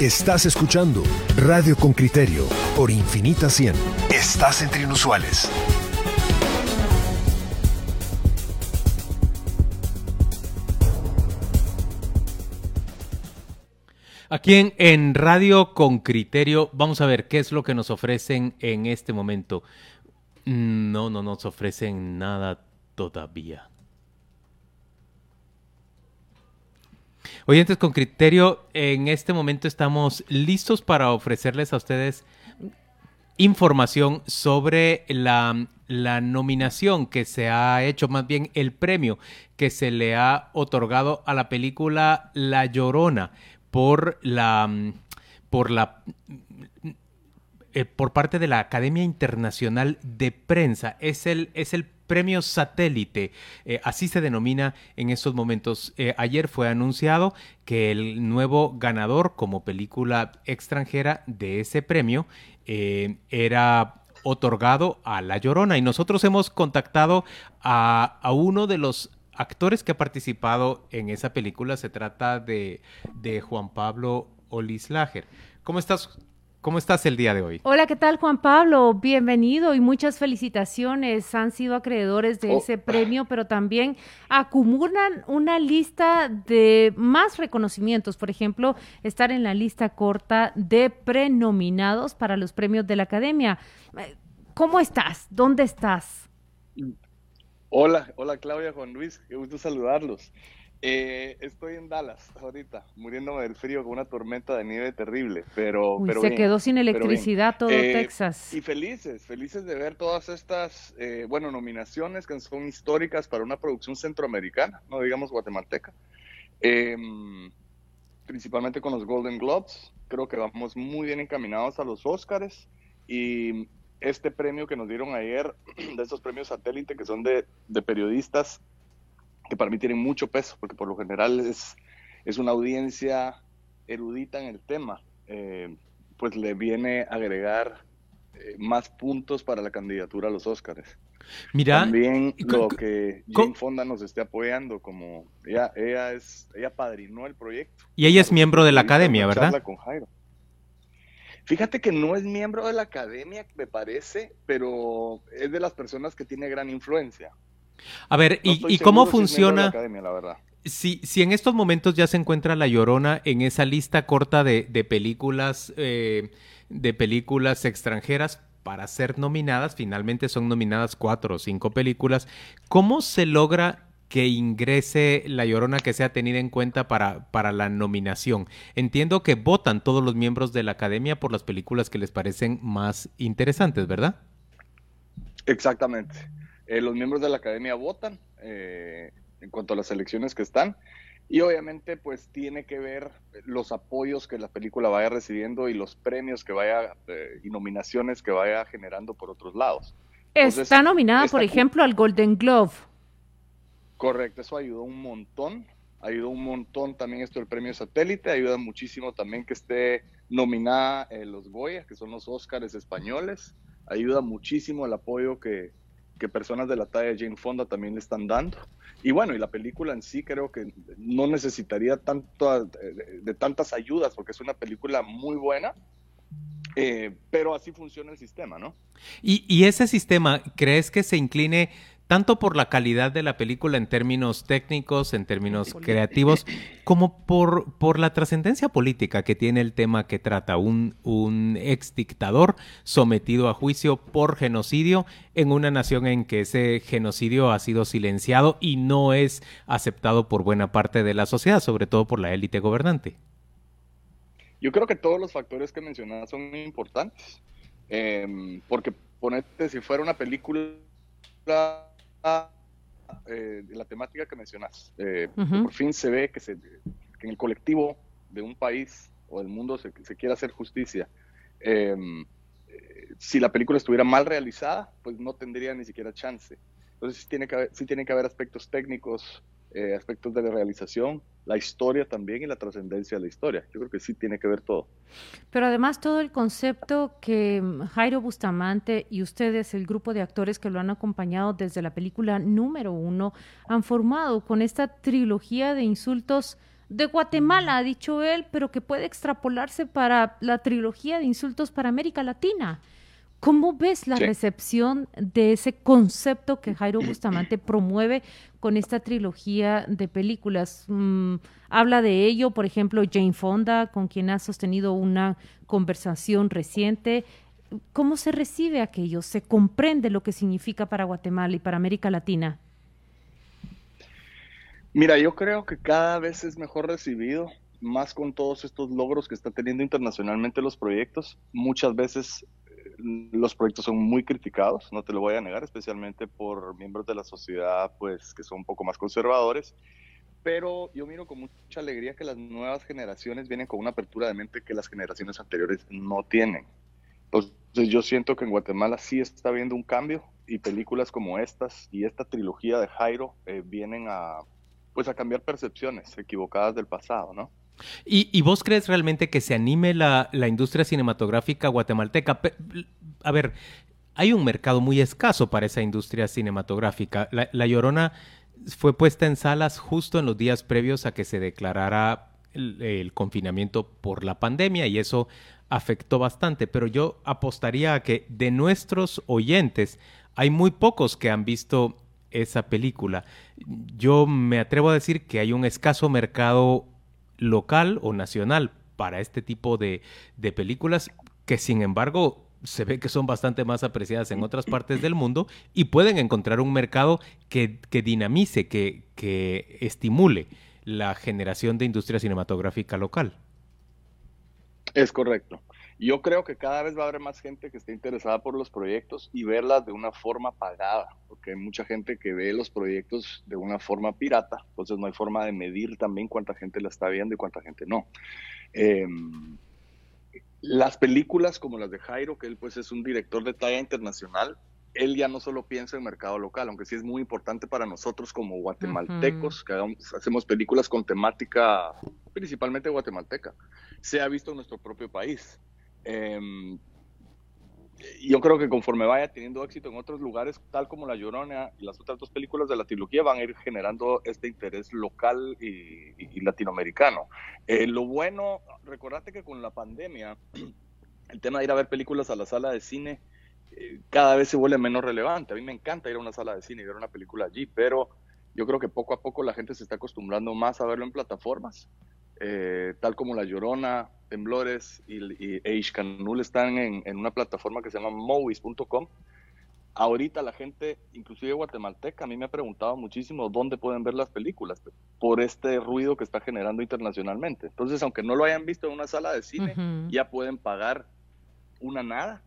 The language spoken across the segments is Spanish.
Estás escuchando Radio con Criterio por Infinita 100. Estás entre inusuales. Aquí en, en, Radio con Criterio, vamos a ver qué es lo que nos ofrecen en este momento. No, no nos ofrecen nada todavía. Oyentes con criterio, en este momento estamos listos para ofrecerles a ustedes información sobre la, la, nominación que se ha hecho, más bien el premio que se le ha otorgado a la película La Llorona por la por la eh, por parte de la Academia Internacional de Prensa. Es el, es el premio satélite, eh, así se denomina en estos momentos. Eh, ayer fue anunciado que el nuevo ganador como película extranjera de ese premio era otorgado a La Llorona y nosotros hemos contactado a, a uno de los actores que ha participado en esa película. Se trata de, de Juan Pablo Olislager. ¿Cómo estás, ¿Cómo estás el día de hoy? Hola, ¿qué tal Juan Pablo? Bienvenido y muchas felicitaciones. Han sido acreedores de ese oh. premio, pero también acumulan una lista de más reconocimientos. Por ejemplo, estar en la lista corta de prenominados para los premios de la Academia. ¿Cómo estás? ¿Dónde estás? Hola, hola Claudia, Juan Luis, qué gusto saludarlos. Eh, estoy en Dallas ahorita, muriéndome del frío con una tormenta de nieve terrible, pero... pero se quedó sin electricidad todo eh, Texas. Y felices, felices de ver todas estas, eh, bueno, nominaciones que son históricas para una producción centroamericana, no digamos guatemalteca. Em, principalmente con los Golden Globes, creo que vamos muy bien encaminados a los Oscars y este premio que nos dieron ayer, de estos premios satélite que son de, de periodistas que para mí tienen mucho peso, porque por lo general es, es una audiencia erudita en el tema, eh, pues le viene a agregar eh, más puntos para la candidatura a los Óscares. Mira, también lo que Jane Fonda nos esté apoyando, como ella, ella es, ella padrinó el proyecto. Y ella es miembro de la academia, ¿verdad? Con Jairo. Fíjate que no es miembro de la academia, me parece, pero es de las personas que tiene gran influencia. A ver, ¿y, cómo funciona? Si, si, en estos momentos ya se encuentra La Llorona en esa lista corta de, películas, eh, de películas extranjeras para ser nominadas, finalmente son nominadas cuatro o cinco películas, ¿cómo se logra que ingrese La Llorona que sea tenida en cuenta para, para la nominación? Entiendo que votan todos los miembros de la academia por las películas que les parecen más interesantes, ¿verdad? Exactamente. Eh, los miembros de la academia votan eh, en cuanto a las elecciones que están y obviamente pues tiene que ver los apoyos que la película vaya recibiendo y los premios que vaya eh, y nominaciones que vaya generando por otros lados. Está nominada, por ejemplo, al Golden Globe. Correcto, eso ayudó un montón. Ayudó un montón también esto del premio satélite. Ayuda muchísimo también que esté nominada los Goya, que son los Óscares españoles. Ayuda muchísimo el apoyo que, que personas de la talla de Jane Fonda también le están dando. Y bueno, y la película en sí creo que no necesitaría tanto de, tantas ayudas porque es una película muy buena, eh, pero así funciona el sistema, ¿no? Y, y, ese sistema, ¿crees que se incline tanto por la calidad de la película en términos técnicos, en términos creativos, como por, por la trascendencia política que tiene el tema que trata un, un ex dictador sometido a juicio por genocidio en una nación en que ese genocidio ha sido silenciado y no es aceptado por buena parte de la sociedad, sobre todo por la élite gobernante. Yo creo que todos los factores que mencionas son importantes, em, porque ponete, si fuera una película eh, la temática que mencionas. Eh, por fin se ve que, se, en el colectivo de un país o del mundo se, se quiere hacer justicia. Em, eh, si la película estuviera mal realizada, pues no tendría ni siquiera chance. Entonces sí tiene que haber, sí tiene que haber aspectos técnicos, eh, aspectos de la realización, la historia también y la trascendencia de la historia. Yo creo que sí tiene que ver todo. Pero además todo el concepto que Jairo Bustamante y ustedes, el grupo de actores que lo han acompañado desde la película número uno, han formado con esta trilogía de insultos de Guatemala, ha dicho él, pero que puede extrapolarse para la trilogía de insultos para América Latina. ¿Cómo ves la recepción de ese concepto que Jairo Bustamante promueve con esta trilogía de películas? Mm, habla de ello, por ejemplo, Jane Fonda, con quien ha sostenido una conversación reciente. ¿Cómo se recibe aquello? ¿Se comprende lo que significa para Guatemala y para América Latina? Mira, yo creo que cada vez es mejor recibido, más con todos estos logros que están teniendo internacionalmente los proyectos. Muchas veces los proyectos son muy criticados, no te lo voy a negar, especialmente por miembros de la sociedad, pues, que son un poco más conservadores. Pero yo miro con mucha alegría que las nuevas generaciones vienen con una apertura de mente que las generaciones anteriores no tienen. Entonces yo siento que en Guatemala sí está habiendo un cambio y películas como estas y esta trilogía de Jairo eh, vienen a, pues, a cambiar percepciones equivocadas del pasado, ¿no? ¿Y, vos crees realmente que se anime la, industria cinematográfica guatemalteca? A ver, hay un mercado muy escaso para esa industria cinematográfica. La, Llorona fue puesta en salas justo en los días previos a que se declarara el, confinamiento por la pandemia y eso afectó bastante, pero yo apostaría a que de nuestros oyentes hay muy pocos que han visto esa película. Yo me atrevo a decir que hay un escaso mercado local o nacional para este tipo de, películas que sin embargo se ve que son bastante más apreciadas en otras partes del mundo y pueden encontrar un mercado que, dinamice, que, que estimule la generación de industria cinematográfica local. Es correcto. Yo creo que cada vez va a haber más gente que esté interesada por los proyectos y verlas de una forma pagada, porque hay mucha gente que ve los proyectos de una forma pirata, entonces no hay forma de medir también cuánta gente la está viendo y cuánta gente no. Em, las películas como las de Jairo, que él pues es un director de talla internacional, él ya no solo piensa en mercado local, aunque sí es muy importante para nosotros como guatemaltecos, que hacemos películas con temática principalmente guatemalteca, se ha visto en nuestro propio país. Eh, yo creo que conforme vaya teniendo éxito en otros lugares, tal como La Llorona y las otras dos películas de la trilogía, van a ir generando este interés local y, latinoamericano. Eh, lo bueno, recordate que con la pandemia, el tema de ir a ver películas a la sala de cine eh, cada vez se vuelve menos relevante. A mí me encanta ir a una sala de cine y ver una película allí, pero yo creo que poco a poco la gente se está acostumbrando más a verlo en plataformas, eh, tal como La Llorona, Temblores y, y están en, una plataforma que se llama movies.com. Ahorita la gente, inclusive guatemalteca, a mí me ha preguntado muchísimo dónde pueden ver las películas por este ruido que está generando internacionalmente. Entonces, aunque no lo hayan visto en una sala de cine, ya pueden pagar una nada.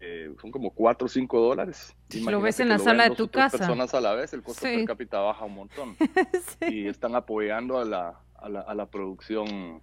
Eh, son como 4 o 5 dólares. Si lo ves en la sala de tu casa. personas a la vez, el costo per cápita baja un montón. Y están apoyando a la, a la, a la producción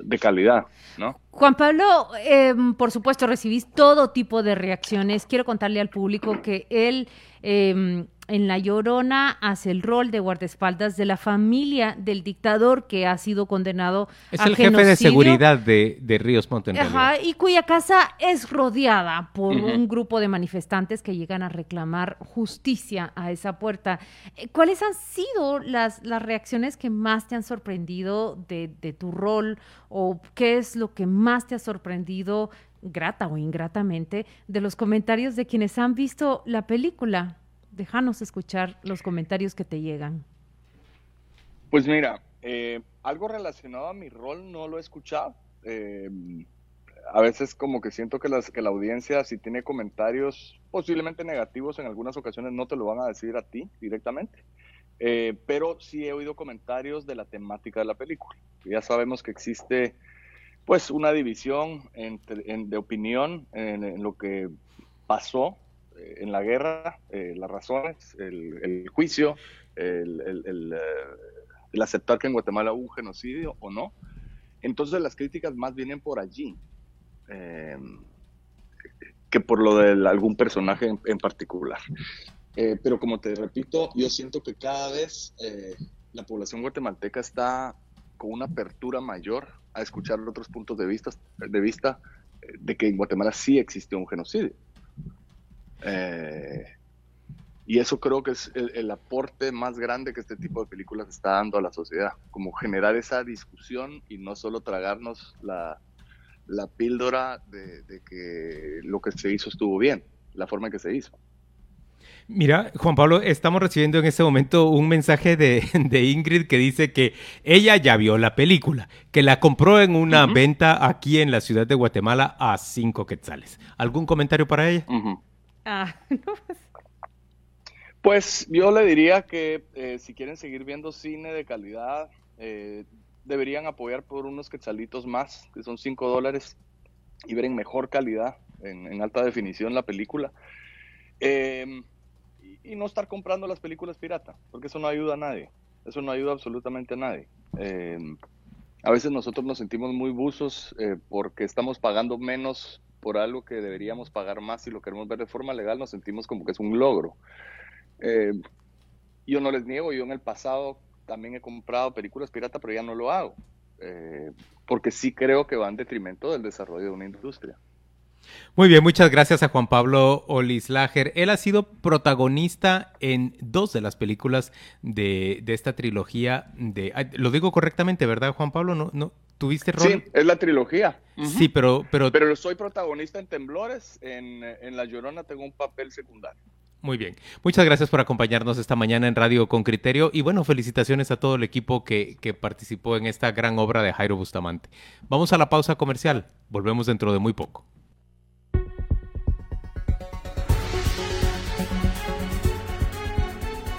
de calidad, ¿no? Juan Pablo, em, por supuesto, recibís todo tipo de reacciones. Quiero contarle al público que él em, en La Llorona hace el rol de guardaespaldas de la familia del dictador que ha sido condenado es el jefe de seguridad de, Ríos Montt Ajá, y cuya casa es rodeada por un grupo de manifestantes que llegan a reclamar justicia a esa puerta. Eh, ¿Cuáles han sido las, las reacciones que más te han sorprendido de, de tu rol o qué es lo que más te ha sorprendido grata o ingratamente de los comentarios de quienes han visto la película? Déjanos escuchar los comentarios que te llegan. Pues mira, eh, algo relacionado a mi rol no lo he escuchado. Eh, a veces como que siento que, las, que la audiencia si tiene comentarios posiblemente negativos en algunas ocasiones no te lo van a decir a ti directamente. Eh, pero sí he oído comentarios de la temática de la película. Ya sabemos que existe pues una división de opinión en, lo que pasó en la guerra, eh, las razones, el, juicio, el, el, eh, aceptar que en Guatemala hubo un genocidio o no. Entonces las críticas más vienen por allí eh, que por lo de algún personaje en, particular. pero como te repito, yo siento que cada vez la población guatemalteca está con una apertura mayor a escuchar otros puntos de vista, de vista de que en Guatemala sí existió un genocidio. Eh, y eso creo que es el, aporte más grande que este tipo de películas está dando a la sociedad, como generar esa discusión y no solo tragarnos la, la píldora de, de, que lo que se hizo estuvo bien, la forma en que se hizo. Mira, Juan Pablo, estamos recibiendo en este momento un mensaje de, Ingrid que dice que ella ya vio la película, que la compró en una venta aquí en la ciudad de Guatemala a cinco quetzales. ¿Algún comentario para ella? Ah, no, pues. pues yo le diría que eh, si quieren seguir viendo cine de calidad, eh, deberían apoyar por unos quetzalitos más, que son cinco dólares, y ver en mejor calidad, en, alta definición la película. Eh, y no estar comprando las películas pirata, porque eso no ayuda a nadie. Eso no ayuda absolutamente a nadie. Eh, a veces nosotros nos sentimos muy buzos eh, porque estamos pagando menos por algo que deberíamos pagar más si lo queremos ver de forma legal, nos sentimos como que es un logro. Eh, yo no les niego, yo en el pasado también he comprado películas pirata, pero ya no lo hago, porque sí creo que va en detrimento del desarrollo de una industria. Muy bien, muchas gracias a Juan Pablo Olislager. Él ha sido protagonista en dos de las películas de, esta trilogía. De, lo digo correctamente, ¿verdad, Juan Pablo? ¿No, no tuviste rol? Sí, es la trilogía. Sí, pero, pero... Pero soy protagonista en Temblores. En, en La Llorona tengo un papel secundario. Muy bien. Muchas gracias por acompañarnos esta mañana en Radio con Criterio y bueno, felicitaciones a todo el equipo que, que participó en esta gran obra de Jairo Bustamante. Vamos a la pausa comercial. Volvemos dentro de muy poco.